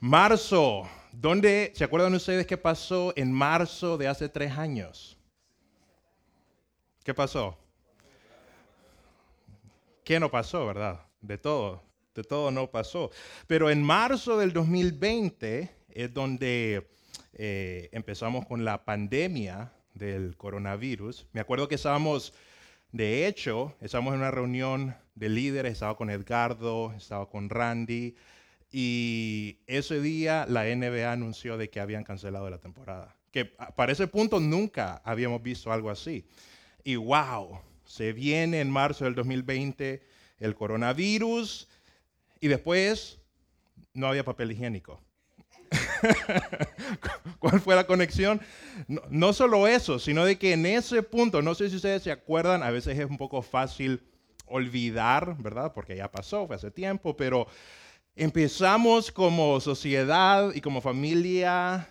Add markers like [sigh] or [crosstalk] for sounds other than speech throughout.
Marzo. ¿Dónde se acuerdan ustedes qué pasó en marzo de hace tres años? ¿Qué pasó? ¿Qué no pasó, verdad? De todo, de todo no pasó. Pero en marzo del 2020 es donde eh, empezamos con la pandemia del coronavirus. Me acuerdo que estábamos, de hecho, estábamos en una reunión de líderes, estaba con Edgardo, estaba con Randy, y ese día la NBA anunció de que habían cancelado la temporada. Que para ese punto nunca habíamos visto algo así. Y wow, se viene en marzo del 2020 el coronavirus y después no había papel higiénico. [laughs] ¿Cuál fue la conexión? No, no, solo eso, sino de que en ese punto, no sé si ustedes se acuerdan, a veces es un poco fácil olvidar, ¿verdad? Porque ya pasó, fue hace tiempo, pero empezamos como sociedad y como familia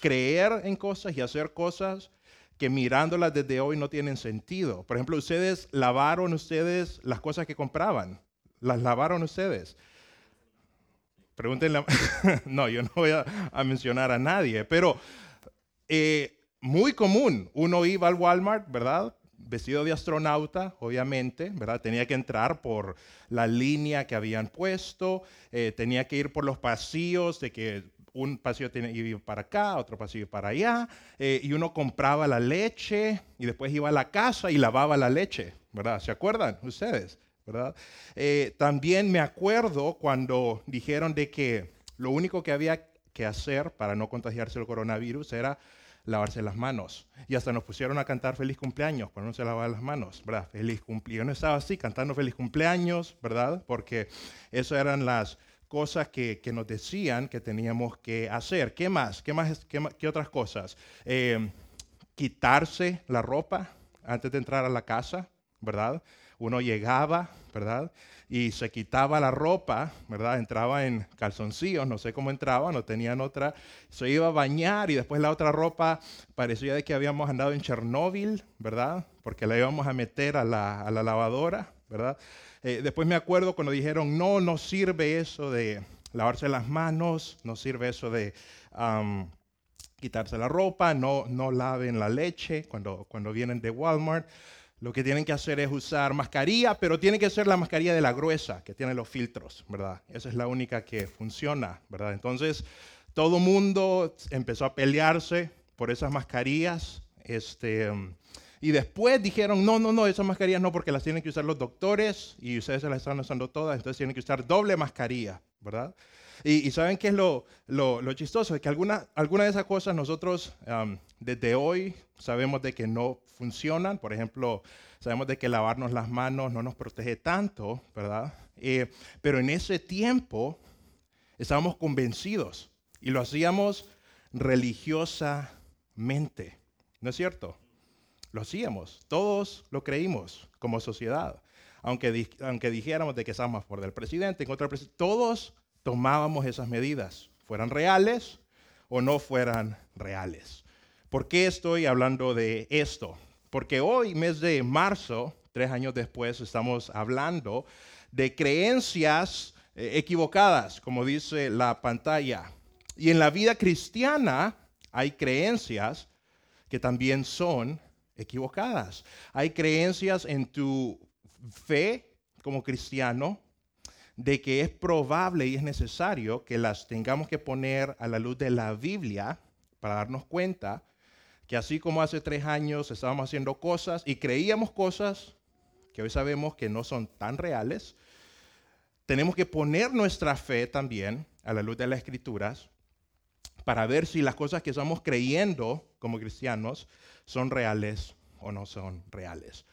creer en cosas y hacer cosas que mirándolas desde hoy no tienen sentido. Por ejemplo, ustedes lavaron ustedes las cosas que compraban. ¿Las lavaron ustedes? Pregúntenle. [laughs] no, yo no voy a, mencionar a nadie, pero eh, muy común. Uno iba al Walmart, ¿verdad? Vestido de astronauta, obviamente, ¿verdad? Tenía que entrar por la línea que habían puesto, eh, tenía que ir por los pasillos de que un pasillo tenía, iba para acá, otro pasillo para allá, eh, y uno compraba la leche y después iba a la casa y lavaba la leche, ¿verdad? ¿Se acuerdan ustedes? ¿verdad? Eh, también me acuerdo cuando dijeron de que lo único que había que hacer para no contagiarse el coronavirus era lavarse las manos. Y hasta nos pusieron a cantar feliz cumpleaños cuando no se lavaba las manos, ¿verdad? Feliz cumpleaños. Yo no estaba así cantando feliz cumpleaños, ¿verdad? Porque eso eran las cosas que, nos decían que teníamos que hacer. ¿Qué más? ¿Qué, más, qué, otras cosas? Eh, quitarse la ropa antes de entrar a la casa, ¿verdad? Uno llegaba, ¿verdad? Y se quitaba la ropa, ¿verdad? Entraba en calzoncillos, no sé cómo entraba, no tenían otra. Se iba a bañar y después la otra ropa parecía de que habíamos andado en Chernóbil, ¿verdad? Porque la íbamos a meter a la, a la lavadora, ¿verdad? Eh, después me acuerdo cuando dijeron, no, no sirve eso de lavarse las manos, no sirve eso de quitarse la ropa, no, no laven la leche cuando, cuando vienen de Walmart. Lo que tienen que hacer es usar mascarilla, pero tiene que ser la mascarilla de la gruesa, que tiene los filtros, ¿verdad? Esa es la única que funciona, ¿verdad? Entonces, todo mundo empezó a pelearse por esas mascarillas. Este, y después dijeron, no, no, no, esas mascarillas no, porque las tienen que usar los doctores y ustedes se las están usando todas, entonces tienen que usar doble mascarilla, ¿verdad? Y, saben qué es lo, lo, chistoso, es que algunas alguna de esas cosas nosotros desde hoy sabemos de que no funcionan. Por ejemplo, sabemos de que lavarnos las manos no nos protege tanto, ¿verdad? Eh, pero en ese tiempo estábamos convencidos y lo hacíamos religiosamente, ¿no es cierto? Lo hacíamos, todos lo creímos como sociedad. Aunque, aunque dijéramos de que estábamos por del presidente, en contra presidente, todos tomábamos esas medidas, fueran reales o no fueran reales. ¿Por qué estoy hablando de esto? Porque hoy, mes de marzo, tres años después, estamos hablando de creencias eh, equivocadas, como dice la pantalla. Y en la vida cristiana hay creencias que también son equivocadas. Hay creencias en tu fe como cristiano de que es probable y es necesario que las tengamos que poner a la luz de la Biblia para darnos cuenta que así como hace tres años estábamos haciendo cosas y creíamos cosas que hoy sabemos que no son tan reales, tenemos que poner nuestra fe también a la luz de las escrituras para ver si las cosas que estamos creyendo como cristianos son reales o no son reales.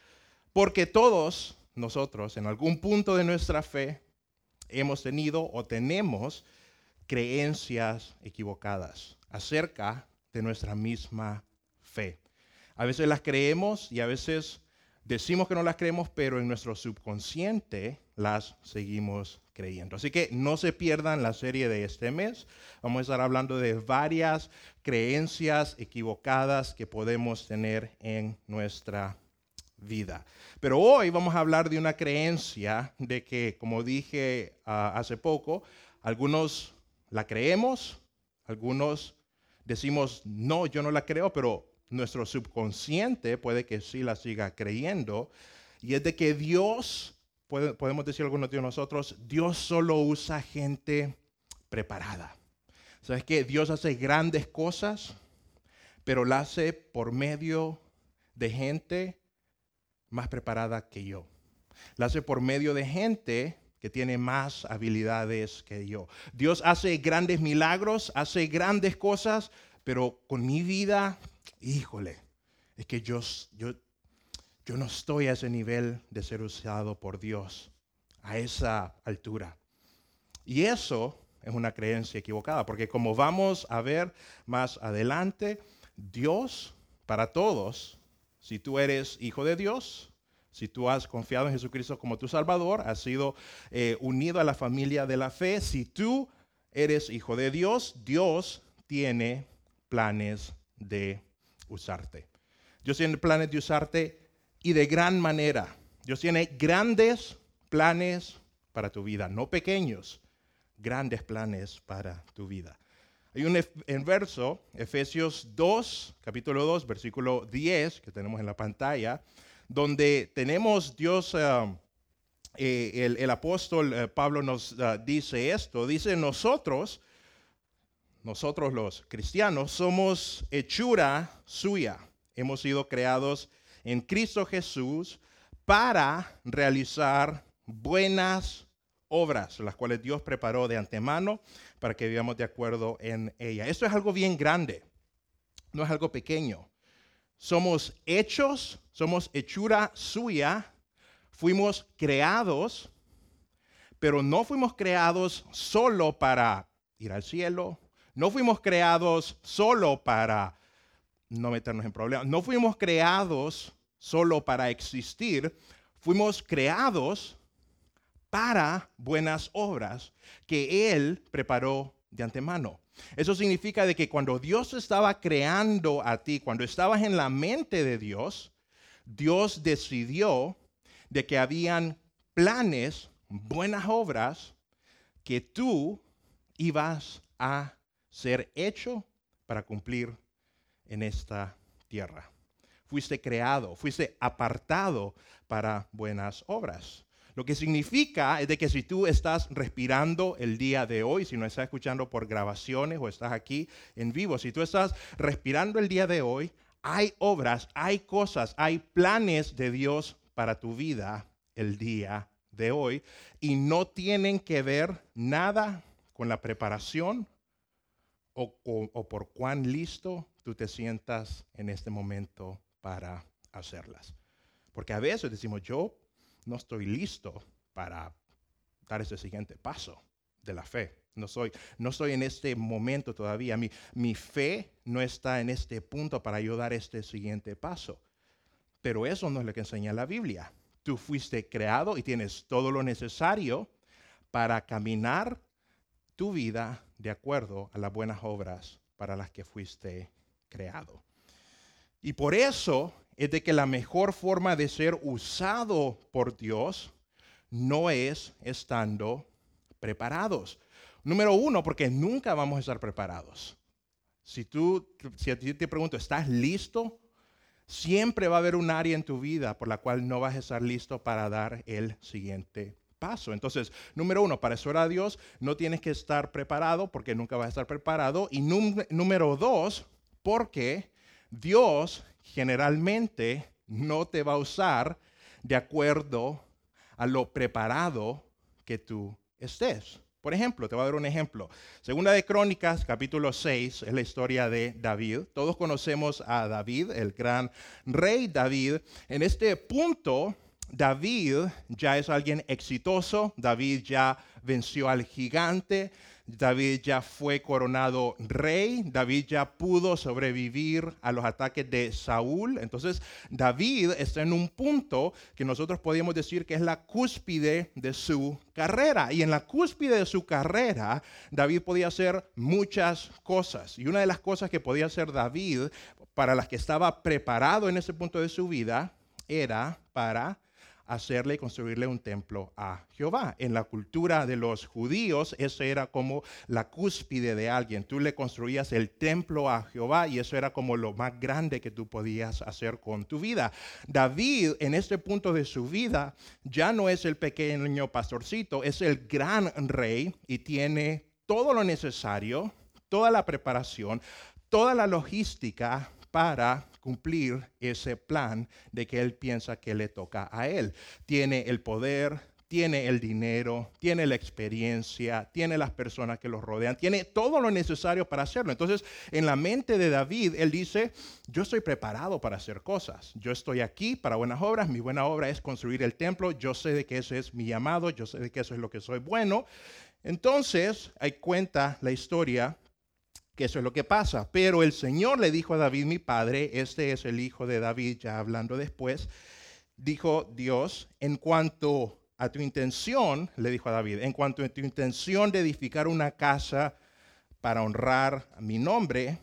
Porque todos nosotros en algún punto de nuestra fe hemos tenido o tenemos creencias equivocadas acerca de nuestra misma fe. A veces las creemos y a veces decimos que no las creemos, pero en nuestro subconsciente las seguimos creyendo. Así que no se pierdan la serie de este mes. Vamos a estar hablando de varias creencias equivocadas que podemos tener en nuestra vida. Pero hoy vamos a hablar de una creencia de que, como dije ah, hace poco, algunos la creemos, algunos decimos, no, yo no la creo, pero nuestro subconsciente puede que sí la siga creyendo. Y es de que Dios, podemos decir algunos de nosotros, Dios solo usa gente preparada. ¿Sabes que Dios hace grandes cosas, pero la hace por medio de gente más preparada que yo. La hace por medio de gente que tiene más habilidades que yo. Dios hace grandes milagros, hace grandes cosas, pero con mi vida, híjole, es que yo, yo, yo no estoy a ese nivel de ser usado por Dios, a esa altura. Y eso es una creencia equivocada, porque como vamos a ver más adelante, Dios para todos, si tú eres hijo de Dios, si tú has confiado en Jesucristo como tu Salvador, has sido eh, unido a la familia de la fe, si tú eres hijo de Dios, Dios tiene planes de usarte. Dios tiene planes de usarte y de gran manera. Dios tiene grandes planes para tu vida, no pequeños, grandes planes para tu vida. Hay un verso, Efesios 2, capítulo 2, versículo 10, que tenemos en la pantalla, donde tenemos Dios, eh, eh, el, apóstol eh, Pablo nos dice esto, dice nosotros, nosotros los cristianos, somos hechura suya, hemos sido creados en Cristo Jesús para realizar buenas obras, las cuales Dios preparó de antemano para que vivamos de acuerdo en ella. Esto es algo bien grande, no es algo pequeño. Somos hechos, somos hechura suya, fuimos creados, pero no fuimos creados solo para ir al cielo, no fuimos creados solo para no meternos en problemas, no fuimos creados solo para existir, fuimos creados para buenas obras que Él preparó de antemano. Eso significa de que cuando Dios estaba creando a ti, cuando estabas en la mente de Dios, Dios decidió de que habían planes, buenas obras que tú ibas a ser hecho para cumplir en esta tierra. Fuiste creado, fuiste apartado para buenas obras. Lo que significa es de que si tú estás respirando el día de hoy, si no estás escuchando por grabaciones o estás aquí en vivo, si tú estás respirando el día de hoy, hay obras, hay cosas, hay planes de Dios para tu vida el día de hoy y no tienen que ver nada con la preparación o, o por cuán listo tú te sientas en este momento para hacerlas. Porque a veces decimos, yo no estoy listo para dar ese siguiente paso de la fe. No soy, no estoy en este momento todavía. Mi, mi fe no está en este punto para yo dar este siguiente paso. Pero eso no es lo que enseña la Biblia. Tú fuiste creado y tienes todo lo necesario para caminar tu vida de acuerdo a las buenas obras para las que fuiste creado. Y por eso es de que la mejor forma de ser usado por Dios no es estando preparados. Número uno, porque nunca vamos a estar preparados. Si tú, si te pregunto, ¿estás listo? Siempre va a haber un área en tu vida por la cual no vas a estar listo para dar el siguiente paso. Entonces, número uno, para eso a Dios no tienes que estar preparado porque nunca vas a estar preparado. Y número dos, porque Dios generalmente no te va a usar de acuerdo a lo preparado que tú estés. Por ejemplo, te voy a dar un ejemplo. Segunda de Crónicas, capítulo 6, es la historia de David. Todos conocemos a David, el gran rey David. En este punto, David ya es alguien exitoso, David ya venció al gigante, David ya fue coronado rey, David ya pudo sobrevivir a los ataques de Saúl. Entonces David está en un punto que nosotros podríamos decir que es la cúspide de su carrera. Y en la cúspide de su carrera, David podía hacer muchas cosas. Y una de las cosas que podía hacer David, para las que estaba preparado en ese punto de su vida, era para hacerle y construirle un templo a Jehová. En la cultura de los judíos, eso era como la cúspide de alguien. Tú le construías el templo a Jehová y eso era como lo más grande que tú podías hacer con tu vida. David, en este punto de su vida, ya no es el pequeño pastorcito, es el gran rey y tiene todo lo necesario, toda la preparación, toda la logística para cumplir ese plan de que él piensa que le toca a él. Tiene el poder, tiene el dinero, tiene la experiencia, tiene las personas que lo rodean, tiene todo lo necesario para hacerlo. Entonces, en la mente de David, él dice, yo estoy preparado para hacer cosas. Yo estoy aquí para buenas obras. Mi buena obra es construir el templo. Yo sé de que eso es mi llamado. Yo sé de que eso es lo que soy bueno. Entonces, hay cuenta la historia que eso es lo que pasa. Pero el Señor le dijo a David, mi padre, este es el hijo de David, ya hablando después, dijo Dios, en cuanto a tu intención, le dijo a David, en cuanto a tu intención de edificar una casa para honrar mi nombre,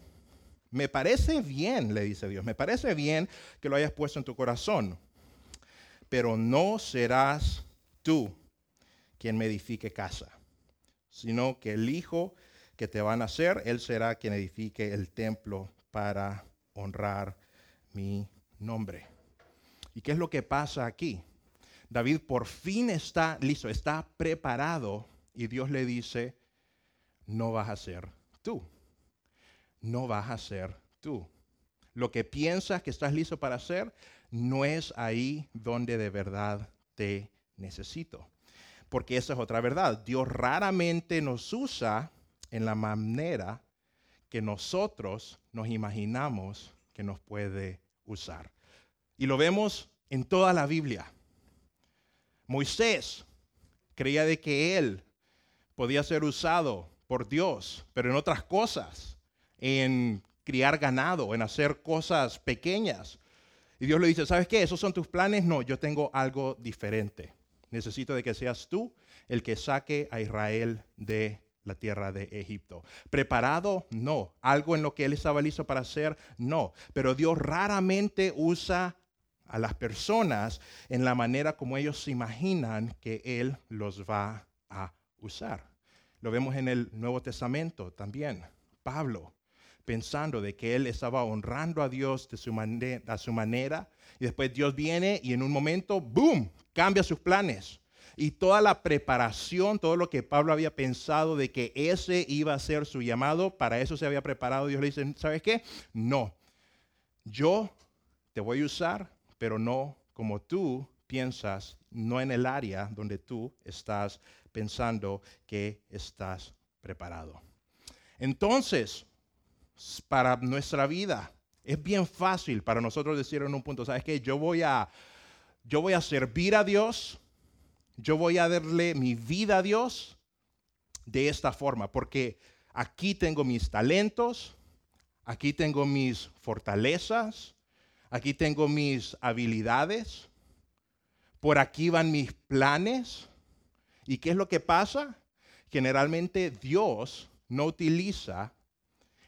me parece bien, le dice Dios, me parece bien que lo hayas puesto en tu corazón, pero no serás tú quien me edifique casa, sino que el Hijo que te van a hacer, Él será quien edifique el templo para honrar mi nombre. ¿Y qué es lo que pasa aquí? David por fin está listo, está preparado y Dios le dice, no vas a ser tú, no vas a ser tú. Lo que piensas que estás listo para hacer no es ahí donde de verdad te necesito. Porque esa es otra verdad. Dios raramente nos usa en la manera que nosotros nos imaginamos que nos puede usar. Y lo vemos en toda la Biblia. Moisés creía de que él podía ser usado por Dios, pero en otras cosas, en criar ganado, en hacer cosas pequeñas. Y Dios le dice, ¿sabes qué? ¿Esos son tus planes? No, yo tengo algo diferente. Necesito de que seas tú el que saque a Israel de la tierra de Egipto. ¿Preparado? No. ¿Algo en lo que él estaba listo para hacer? No. Pero Dios raramente usa a las personas en la manera como ellos se imaginan que Él los va a usar. Lo vemos en el Nuevo Testamento también. Pablo, pensando de que él estaba honrando a Dios de su a su manera, y después Dios viene y en un momento, ¡boom!, cambia sus planes y toda la preparación, todo lo que Pablo había pensado de que ese iba a ser su llamado, para eso se había preparado. Dios le dice, ¿sabes qué? No, yo te voy a usar, pero no como tú piensas, no en el área donde tú estás pensando que estás preparado. Entonces, para nuestra vida, es bien fácil para nosotros decir en un punto, ¿sabes qué? Yo voy a, yo voy a servir a Dios yo voy a darle mi vida a Dios de esta forma, porque aquí tengo mis talentos, aquí tengo mis fortalezas, aquí tengo mis habilidades, por aquí van mis planes. ¿Y qué es lo que pasa? Generalmente Dios no utiliza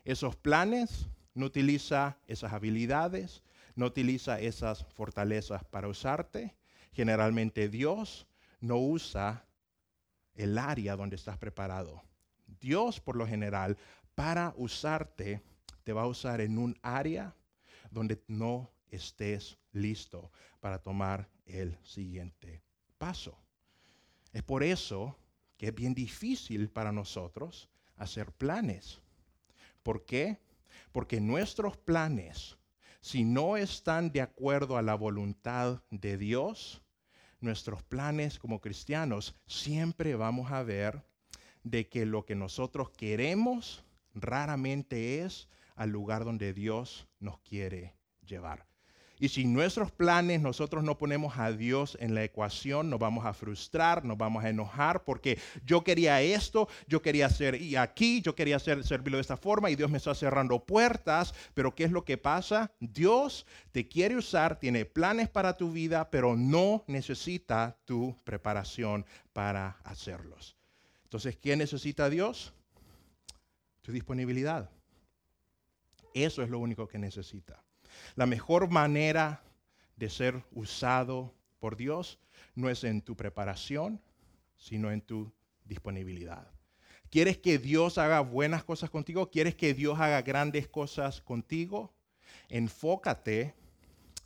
esos planes, no utiliza esas habilidades, no utiliza esas fortalezas para usarte. Generalmente Dios no usa el área donde estás preparado. Dios, por lo general, para usarte, te va a usar en un área donde no estés listo para tomar el siguiente paso. Es por eso que es bien difícil para nosotros hacer planes. ¿Por qué? Porque nuestros planes, si no están de acuerdo a la voluntad de Dios, nuestros planes como cristianos, siempre vamos a ver de que lo que nosotros queremos raramente es al lugar donde Dios nos quiere llevar. Y si nuestros planes nosotros no ponemos a Dios en la ecuación, nos vamos a frustrar, nos vamos a enojar porque yo quería esto, yo quería hacer y aquí, yo quería hacer, servirlo de esta forma y Dios me está cerrando puertas. Pero ¿qué es lo que pasa? Dios te quiere usar, tiene planes para tu vida, pero no necesita tu preparación para hacerlos. Entonces, ¿qué necesita Dios? Tu disponibilidad. Eso es lo único que necesita. La mejor manera de ser usado por Dios no es en tu preparación, sino en tu disponibilidad. ¿Quieres que Dios haga buenas cosas contigo? ¿Quieres que Dios haga grandes cosas contigo? Enfócate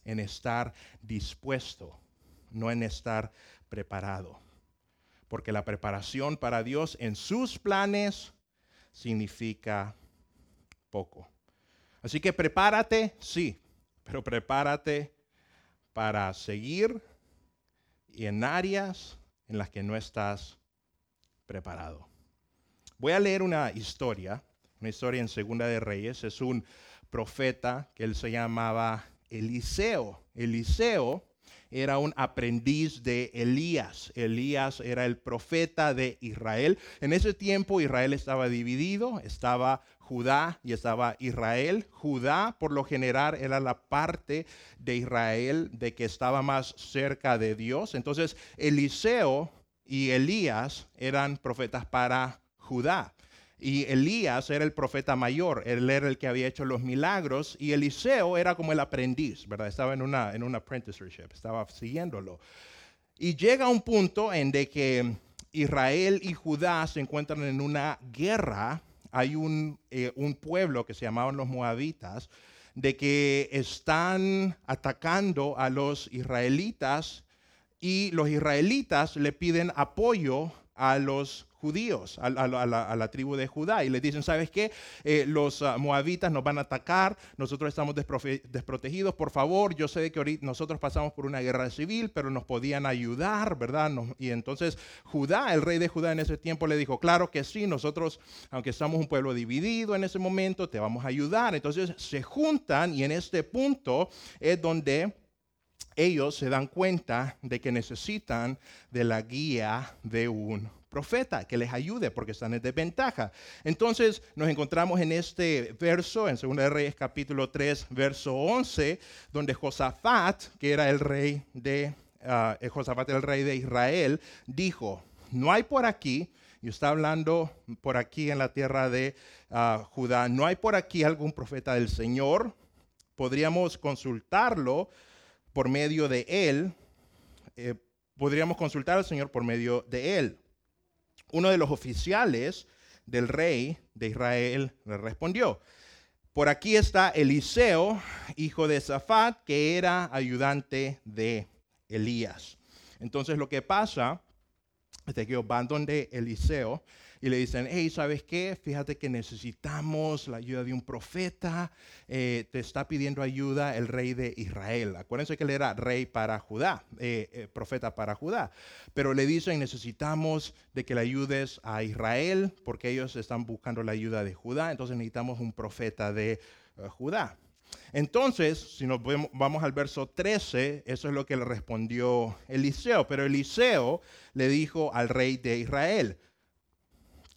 en estar dispuesto, no en estar preparado. Porque la preparación para Dios en sus planes significa poco. Así que prepárate, sí, pero prepárate para seguir y en áreas en las que no estás preparado. Voy a leer una historia, una historia en Segunda de Reyes. Es un profeta que él se llamaba Eliseo. Eliseo era un aprendiz de Elías. Elías era el profeta de Israel. En ese tiempo Israel estaba dividido, estaba Judá y estaba Israel. Judá, por lo general, era la parte de Israel de que estaba más cerca de Dios. Entonces, Eliseo y Elías eran profetas para Judá. Y Elías era el profeta mayor, él era el que había hecho los milagros y Eliseo era como el aprendiz, ¿verdad? Estaba en una en un apprenticeship, estaba siguiéndolo. Y llega un punto en de que Israel y Judá se encuentran en una guerra hay eh, un, pueblo que se llamaban los moabitas, de que están atacando a los israelitas y los israelitas le piden apoyo a los judíos, a, la, tribu de Judá, y le dicen, ¿sabes qué? Eh, los ah, moabitas nos van a atacar, nosotros estamos desprotegidos, por favor, yo sé que ahorita nosotros pasamos por una guerra civil, pero nos podían ayudar, ¿verdad? y entonces Judá, el rey de Judá en ese tiempo le dijo, claro que sí, nosotros, aunque somos un pueblo dividido en ese momento, te vamos a ayudar. Entonces se juntan y en este punto es donde ellos se dan cuenta de que necesitan de la guía de un profeta que les ayude porque están en desventaja. Entonces nos encontramos en este verso, en 2 Reyes capítulo 3, verso 11, donde Josafat, que era el rey de, uh, Josafat el rey de Israel, dijo, no hay por aquí, y está hablando por aquí en la tierra de ah, Judá, no hay por aquí algún profeta del Señor, podríamos consultarlo por medio de él, eh, podríamos consultar al Señor por medio de él uno de los oficiales del rey de Israel le respondió, por aquí está Eliseo, hijo de Zafat, que era ayudante de Elías. Entonces lo que pasa es que van donde Eliseo y le dicen, hey, ¿sabes qué? Fíjate que necesitamos la ayuda de un profeta, eh, te está pidiendo ayuda el rey de Israel. Acuérdense que él era rey para Judá, eh, eh, profeta para Judá, pero le dicen, necesitamos de que le ayudes a Israel porque ellos están buscando la ayuda de Judá, entonces necesitamos un profeta de Judá. Entonces, si nos vamos al verso 13, eso es lo que le respondió Eliseo. Pero Eliseo le dijo al rey de Israel,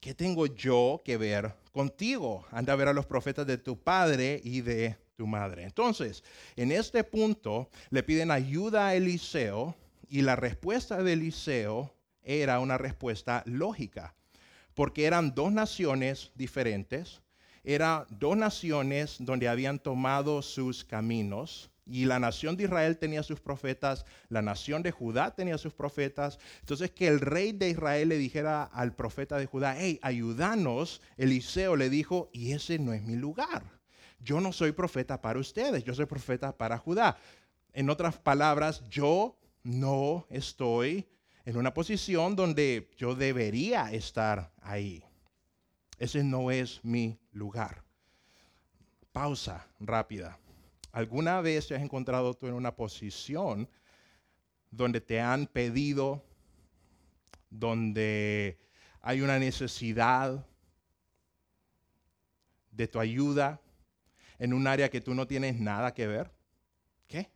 ¿qué tengo yo que ver contigo? Anda a ver a los profetas de tu padre y de tu madre. Entonces, en este punto le piden ayuda a Eliseo y la respuesta de Eliseo era una respuesta lógica, porque eran dos naciones diferentes, eran dos naciones donde habían tomado sus caminos, y la nación de Israel tenía sus profetas, la nación de Judá tenía sus profetas. Entonces que el rey de Israel le dijera al profeta de Judá, hey, ayúdanos, Eliseo le dijo, y ese no es mi lugar. Yo no soy profeta para ustedes, yo soy profeta para Judá. En otras palabras, yo no estoy en una posición donde yo debería estar ahí. Ese no es mi lugar. Pausa rápida. ¿Alguna vez te has encontrado tú en una posición donde te han pedido, donde hay una necesidad de tu ayuda en un área que tú no tienes nada que ver? ¿Qué?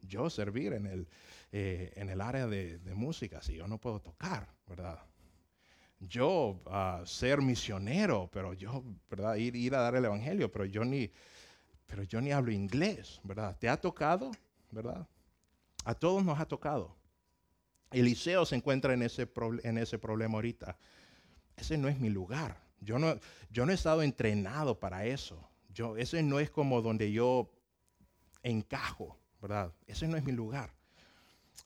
Yo servir en el, eh, en el área de, música, si yo no puedo tocar, ¿verdad? Yo uh, ser misionero, pero yo, ¿verdad? Ir, ir a dar el evangelio, pero yo ni, pero yo ni hablo inglés, ¿verdad? ¿Te ha tocado? ¿Verdad? A todos nos ha tocado. Eliseo se encuentra en ese, en ese problema ahorita. Ese no es mi lugar. Yo no, yo no he estado entrenado para eso. Yo, ese no es como donde yo encajo, ¿verdad? Ese no es mi lugar.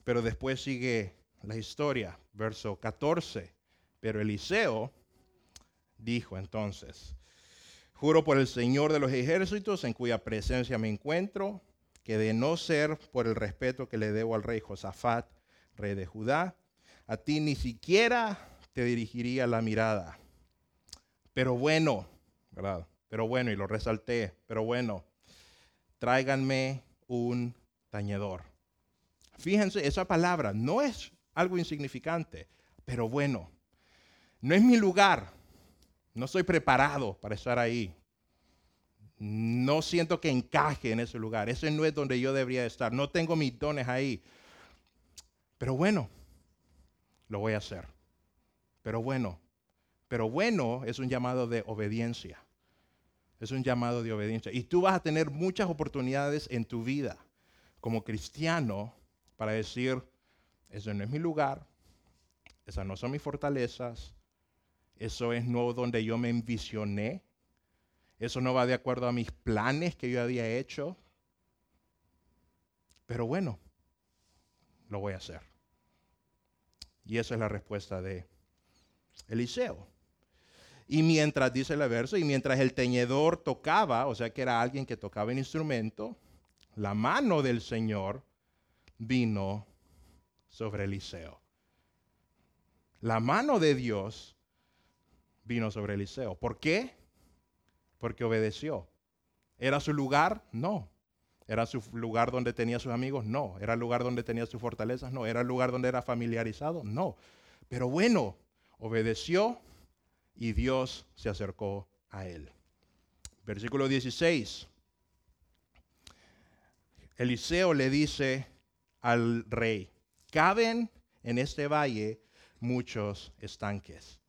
Pero después sigue la historia, verso 14. Pero Eliseo dijo entonces, juro por el Señor de los ejércitos en cuya presencia me encuentro, que de no ser por el respeto que le debo al rey Josafat, rey de Judá, a ti ni siquiera te dirigiría la mirada. Pero bueno, ¿verdad? Pero bueno, y lo resalté, pero bueno, tráiganme un tañedor. Fíjense, esa palabra no es algo insignificante, pero bueno, no es mi lugar, no estoy preparado para estar ahí. No siento que encaje en ese lugar. Ese no es donde yo debería estar. No tengo mis dones ahí. Pero bueno, lo voy a hacer. Pero bueno, pero bueno es un llamado de obediencia. Es un llamado de obediencia. Y tú vas a tener muchas oportunidades en tu vida como cristiano para decir, eso no es mi lugar, esas no son mis fortalezas, eso es no donde yo me envisioné, eso no va de acuerdo a mis planes que yo había hecho. Pero bueno, lo voy a hacer. Y esa es la respuesta de Eliseo. Y mientras, dice el verso, y mientras el teñedor tocaba, o sea que era alguien que tocaba el instrumento, la mano del Señor vino sobre Eliseo. La mano de Dios vino sobre Eliseo. ¿Por qué? Porque obedeció. ¿Era su lugar? No. ¿Era su lugar donde tenía sus amigos? No. ¿Era el lugar donde tenía sus fortalezas? No. ¿Era el lugar donde era familiarizado? No. Pero bueno, obedeció y Dios se acercó a él. Versículo 16. Eliseo le dice al rey, caben en este valle muchos estanques.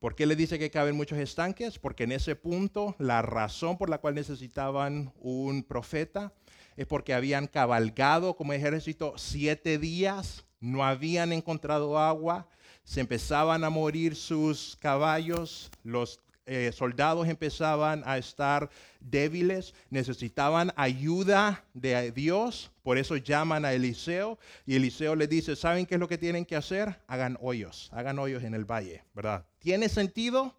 ¿Por qué le dice que caben muchos estanques? Porque en ese punto la razón por la cual necesitaban un profeta es porque habían cabalgado como ejército siete días, no habían encontrado agua, se empezaban a morir sus caballos, los eh, soldados empezaban a estar débiles, necesitaban ayuda de Dios, por eso llaman a Eliseo y Eliseo les dice, ¿saben qué es lo que tienen que hacer? Hagan hoyos, hagan hoyos en el valle, ¿verdad? ¿Tiene sentido?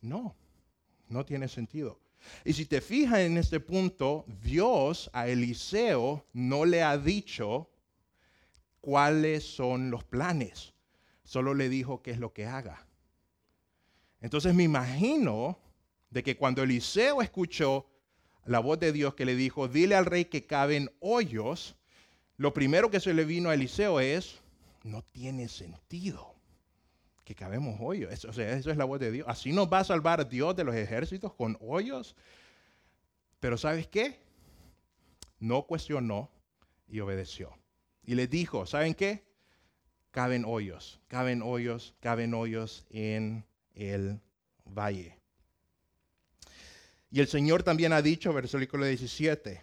No, no tiene sentido. Y si te fijas en este punto, Dios a Eliseo no le ha dicho cuáles son los planes solo le dijo qué es lo que haga. Entonces me imagino de que cuando Eliseo escuchó la voz de Dios que le dijo, dile al rey que caben hoyos, lo primero que se le vino a Eliseo es, no tiene sentido que cabemos hoyos. Eso, o sea, eso es la voz de Dios. Así nos va a salvar Dios de los ejércitos con hoyos. Pero ¿sabes qué? No cuestionó y obedeció. Y le dijo, ¿saben qué? caben hoyos, caben hoyos, caben hoyos en el valle. Y el Señor también ha dicho, versículo 17,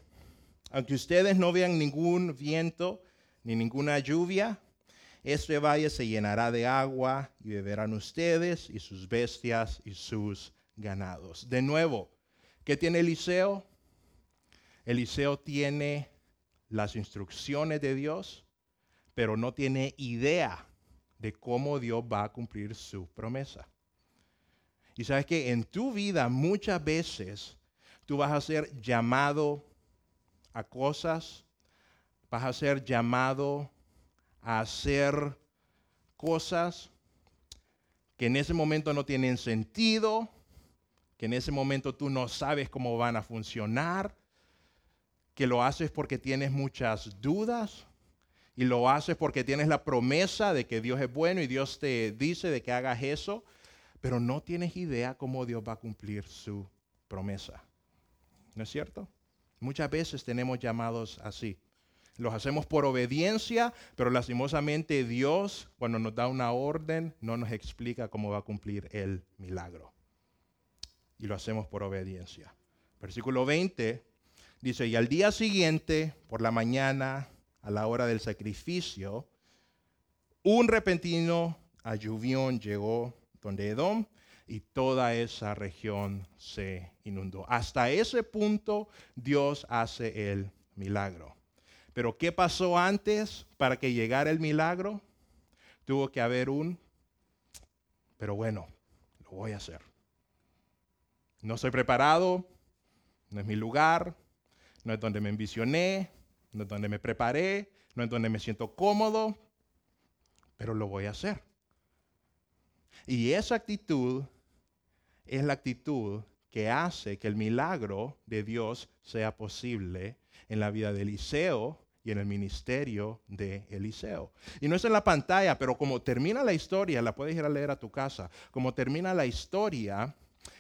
aunque ustedes no vean ningún viento ni ninguna lluvia, este valle se llenará de agua y beberán ustedes y sus bestias y sus ganados. De nuevo, ¿qué tiene Eliseo? Eliseo tiene las instrucciones de Dios, pero no tiene idea de cómo Dios va a cumplir su promesa. Y sabes que en tu vida muchas veces tú vas a ser llamado a cosas, vas a ser llamado a hacer cosas que en ese momento no tienen sentido, que en ese momento tú no sabes cómo van a funcionar, que lo haces porque tienes muchas dudas, y lo haces porque tienes la promesa de que Dios es bueno y Dios te dice de que hagas eso, pero no tienes idea cómo Dios va a cumplir su promesa. ¿No es cierto? Muchas veces tenemos llamados así. Los hacemos por obediencia, pero lastimosamente Dios, cuando nos da una orden, no nos explica cómo va a cumplir el milagro. Y lo hacemos por obediencia. Versículo 20 dice, y al día siguiente, por la mañana, a la hora del sacrificio, un repentino alluvión llegó donde Edom y toda esa región se inundó. Hasta ese punto Dios hace el milagro. Pero ¿qué pasó antes para que llegara el milagro? Tuvo que haber un, pero bueno, lo voy a hacer. No soy preparado, no es mi lugar, no es donde me envisioné, no es donde me preparé, no es donde me siento cómodo, pero lo voy a hacer. Y esa actitud es la actitud que hace que el milagro de Dios sea posible en la vida de Eliseo y en el ministerio de Eliseo. Y no es en la pantalla, pero como termina la historia, la puedes ir a leer a tu casa, como termina la historia,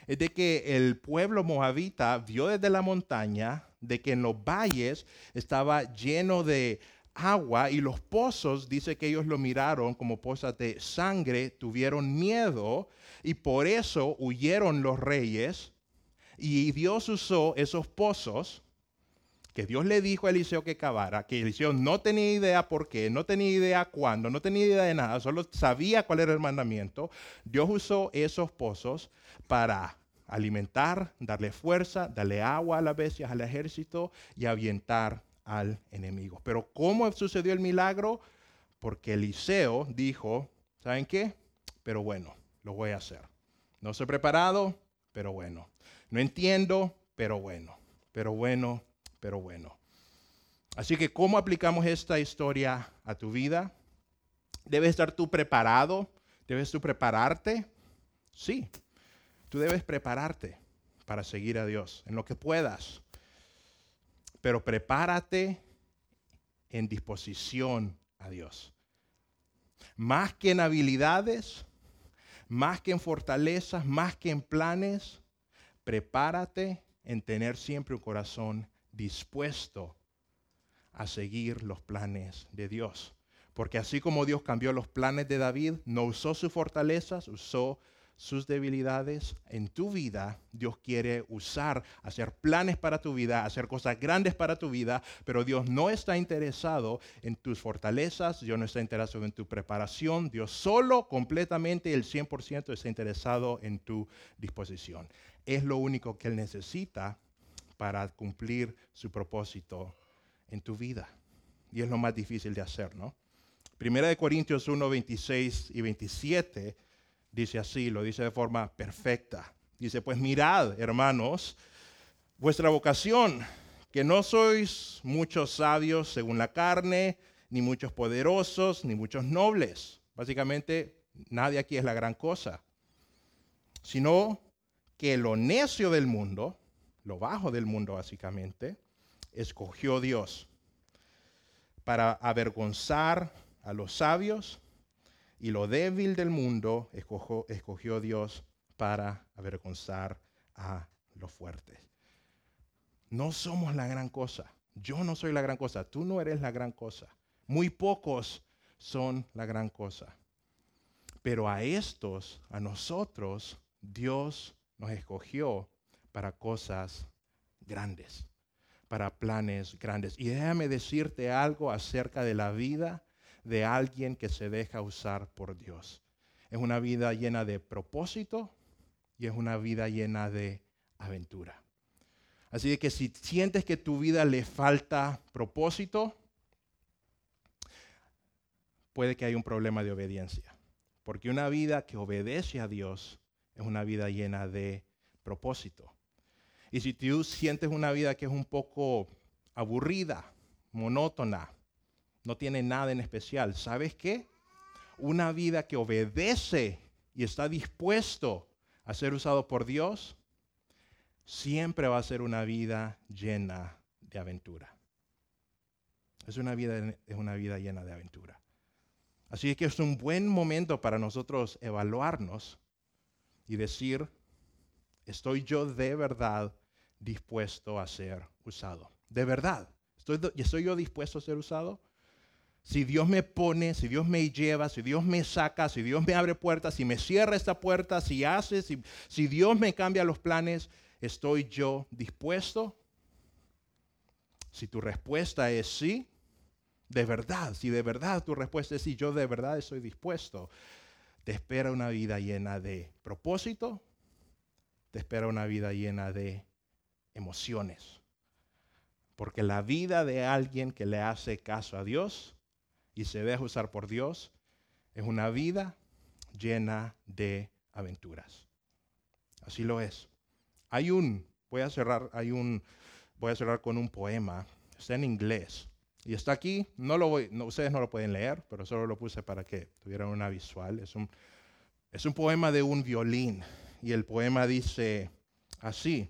es de que el pueblo moabita vio desde la montaña de que en los valles estaba lleno de agua y los pozos, dice que ellos lo miraron como pozas de sangre, tuvieron miedo y por eso huyeron los reyes y Dios usó esos pozos que Dios le dijo a Eliseo que cavara, que Eliseo no tenía idea por qué, no tenía idea cuándo, no tenía idea de nada, solo sabía cuál era el mandamiento. Dios usó esos pozos para alimentar, darle fuerza, darle agua a las bestias, al ejército y avientar al enemigo. Pero ¿cómo sucedió el milagro? Porque Eliseo dijo, ¿saben qué? Pero bueno, lo voy a hacer. No soy preparado, pero bueno. No entiendo, pero bueno. Pero bueno, pero bueno. Así que, ¿cómo aplicamos esta historia a tu vida? ¿Debes estar tú preparado? ¿Debes tú prepararte? Sí, tú debes prepararte para seguir a Dios en lo que puedas. Pero prepárate en disposición a Dios. Más que en habilidades, más que en fortalezas, más que en planes, prepárate en tener siempre un corazón dispuesto a seguir los planes de Dios. Porque así como Dios cambió los planes de David, no usó sus fortalezas, usó sus debilidades en tu vida, Dios quiere usar, hacer planes para tu vida, hacer cosas grandes para tu vida, pero Dios no está interesado en tus fortalezas, Dios no está interesado en tu preparación, Dios solo, completamente, el 100% está interesado en tu disposición. Es lo único que Él necesita para cumplir su propósito en tu vida. Y es lo más difícil de hacer, ¿no? Primera de Corintios 1, 26 y 27 dice así, lo dice de forma perfecta. Dice, pues mirad, hermanos, vuestra vocación, que no sois muchos sabios según la carne, ni muchos poderosos, ni muchos nobles. Básicamente, nadie aquí es la gran cosa, sino que lo necio del mundo, lo bajo del mundo básicamente, escogió Dios para avergonzar a los sabios y lo débil del mundo escogió, Dios para avergonzar a los fuertes. No somos la gran cosa. Yo no soy la gran cosa. Tú no eres la gran cosa. Muy pocos son la gran cosa. Pero a estos, a nosotros, Dios nos escogió para cosas grandes, para planes grandes. Y déjame decirte algo acerca de la vida de alguien que se deja usar por Dios. Es una vida llena de propósito y es una vida llena de aventura. Así que si sientes que tu vida le falta propósito, puede que haya un problema de obediencia. Porque una vida que obedece a Dios es una vida llena de propósito. Y si tú sientes una vida que es un poco aburrida, monótona, no tiene nada en especial. ¿Sabes qué? Una vida que obedece y está dispuesto a ser usado por Dios, siempre va a ser una vida llena de aventura. Es una vida, es una vida llena de aventura. Así que es un buen momento para nosotros evaluarnos y decir, ¿estoy yo de verdad dispuesto a ser usado? ¿De verdad? ¿Estoy, ¿Estoy yo dispuesto a ser usado? Si Dios me pone, si Dios me lleva, si Dios me saca, si Dios me abre puertas, si me cierra esta puerta, si hace, si, Dios me cambia los planes, ¿estoy yo dispuesto? Si tu respuesta es sí, de verdad, si de verdad tu respuesta es sí, yo de verdad estoy dispuesto, te espera una vida llena de propósito, te espera una vida llena de emociones, Porque la vida de alguien que le hace caso a Dios y se deja usar por Dios es una vida llena de aventuras. Así lo es. Hay un, voy a cerrar, hay un, voy a cerrar con un poema, está en inglés. Y está aquí, no lo voy, ustedes no lo pueden leer, pero solo lo puse para que tuvieran una visual. Es un, es un poema de un violín. Y el poema dice así.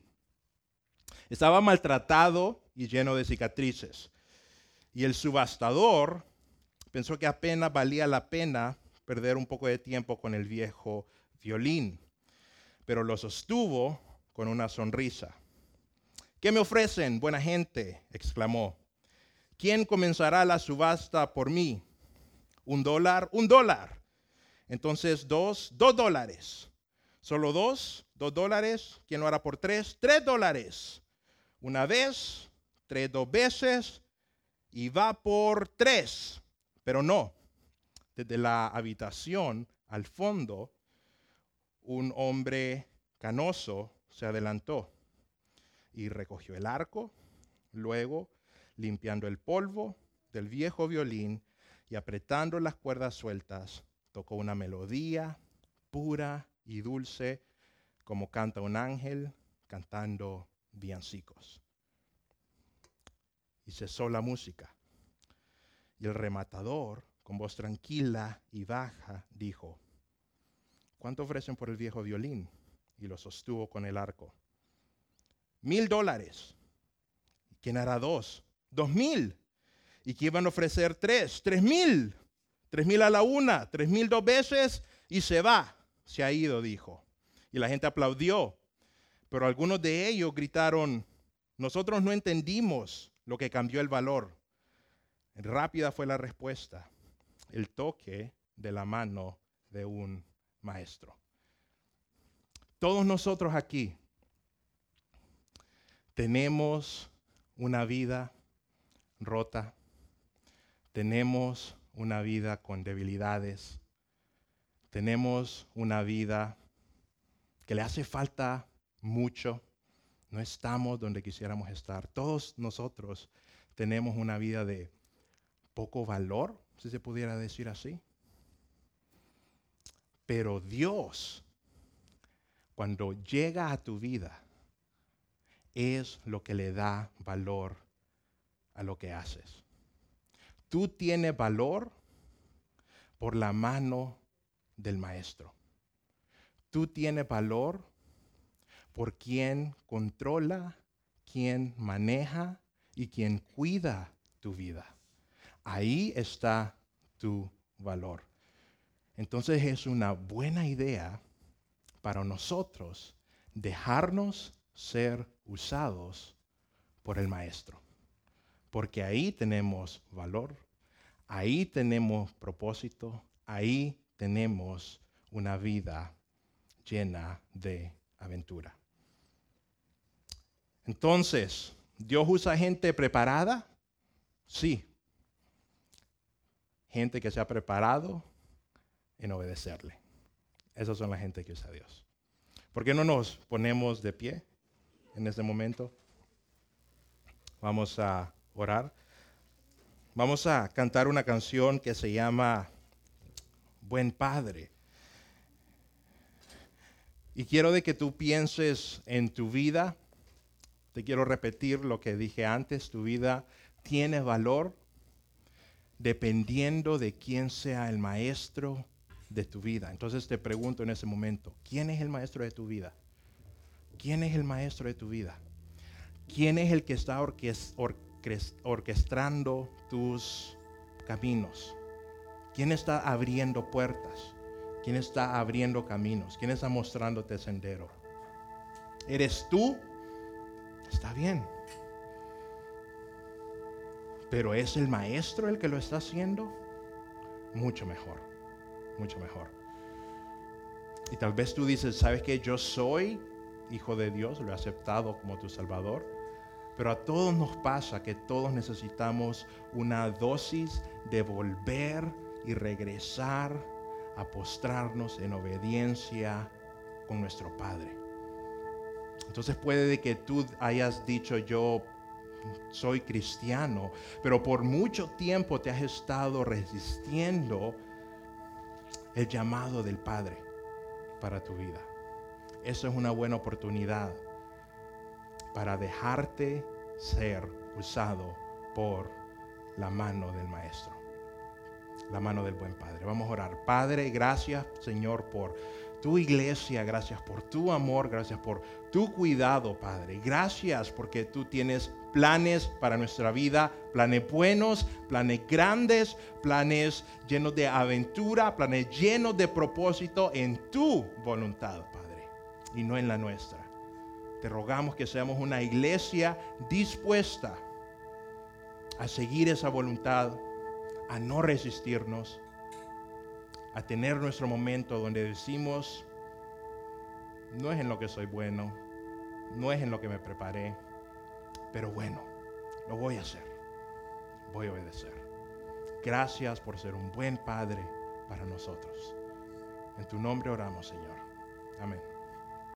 Estaba maltratado y lleno de cicatrices. Y el subastador pensó que apenas valía la pena perder un poco de tiempo con el viejo violín, pero lo sostuvo con una sonrisa. ¿Qué me ofrecen, buena gente? exclamó. ¿Quién comenzará la subasta por mí? ¿Un dólar? Un dólar. Entonces dos, dos dólares. Solo dos, dos dólares. ¿Quién lo hará por tres? Tres dólares. Una vez, tres dos veces y va por tres. Pero no, desde la habitación al fondo, un hombre canoso se adelantó y recogió el arco, luego, limpiando el polvo del viejo violín y apretando las cuerdas sueltas, tocó una melodía pura y dulce como canta un ángel cantando villancicos. Y cesó la música. Y el rematador, con voz tranquila y baja, dijo, ¿cuánto ofrecen por el viejo violín? Y lo sostuvo con el arco. Mil dólares. ¿Quién hará dos? Dos mil. ¿Y quién van a ofrecer tres? Tres mil. Tres mil a la una, tres mil dos veces y se va. Se ha ido, dijo. Y la gente aplaudió. Pero algunos de ellos gritaron, nosotros no entendimos lo que cambió el valor. Rápida fue la respuesta, el toque de la mano de un maestro. Todos nosotros aquí tenemos una vida rota, tenemos una vida con debilidades, tenemos una vida que le hace falta mucho, no estamos donde quisiéramos estar. Todos nosotros tenemos una vida de poco valor, si se pudiera decir así. Pero Dios, cuando llega a tu vida, es lo que le da valor a lo que haces. Tú tienes valor por la mano del maestro. Tú tienes valor por quien controla, quien maneja y quien cuida tu vida. Ahí está tu valor. Entonces es una buena idea para nosotros dejarnos ser usados por el Maestro. Porque ahí tenemos valor, ahí tenemos propósito, ahí tenemos una vida llena de aventura. Entonces, ¿Dios usa gente preparada? Sí, gente que se ha preparado en obedecerle. Esas son la gente que usa a Dios. ¿Por qué no nos ponemos de pie en este momento? Vamos a orar. Vamos a cantar una canción que se llama Buen Padre. Y quiero de que tú pienses en tu vida. Te quiero repetir lo que dije antes. Tu vida tiene valor dependiendo de quién sea el maestro de tu vida. Entonces te pregunto en ese momento, ¿quién es el maestro de tu vida? ¿Quién es el maestro de tu vida? ¿Quién es el que está orquestando tus caminos? ¿Quién está abriendo puertas? ¿Quién está abriendo caminos? ¿Quién está mostrándote sendero? ¿Eres tú? Está bien. Pero es el maestro el que lo está haciendo, mucho mejor, mucho mejor. Y tal vez tú dices, ¿sabes que Yo soy hijo de Dios, lo he aceptado como tu Salvador. Pero a todos nos pasa que todos necesitamos una dosis de volver y regresar a postrarnos en obediencia con nuestro Padre. Entonces puede que tú hayas dicho yo soy cristiano, pero por mucho tiempo te has estado resistiendo el llamado del Padre para tu vida. Eso es una buena oportunidad para dejarte ser usado por la mano del Maestro, la mano del buen Padre. Vamos a orar. Padre, gracias Señor por tu iglesia, gracias por tu amor, gracias por tu cuidado, Padre. Gracias porque tú tienes planes para nuestra vida, planes buenos, planes grandes, planes llenos de aventura, planes llenos de propósito en tu voluntad, Padre, y no en la nuestra. Te rogamos que seamos una iglesia dispuesta a seguir esa voluntad, a no resistirnos, a tener nuestro momento donde decimos, no es en lo que soy bueno, no es en lo que me preparé, pero bueno, lo voy a hacer, voy a obedecer. Gracias por ser un buen Padre para nosotros. En tu nombre oramos, Señor. Amén.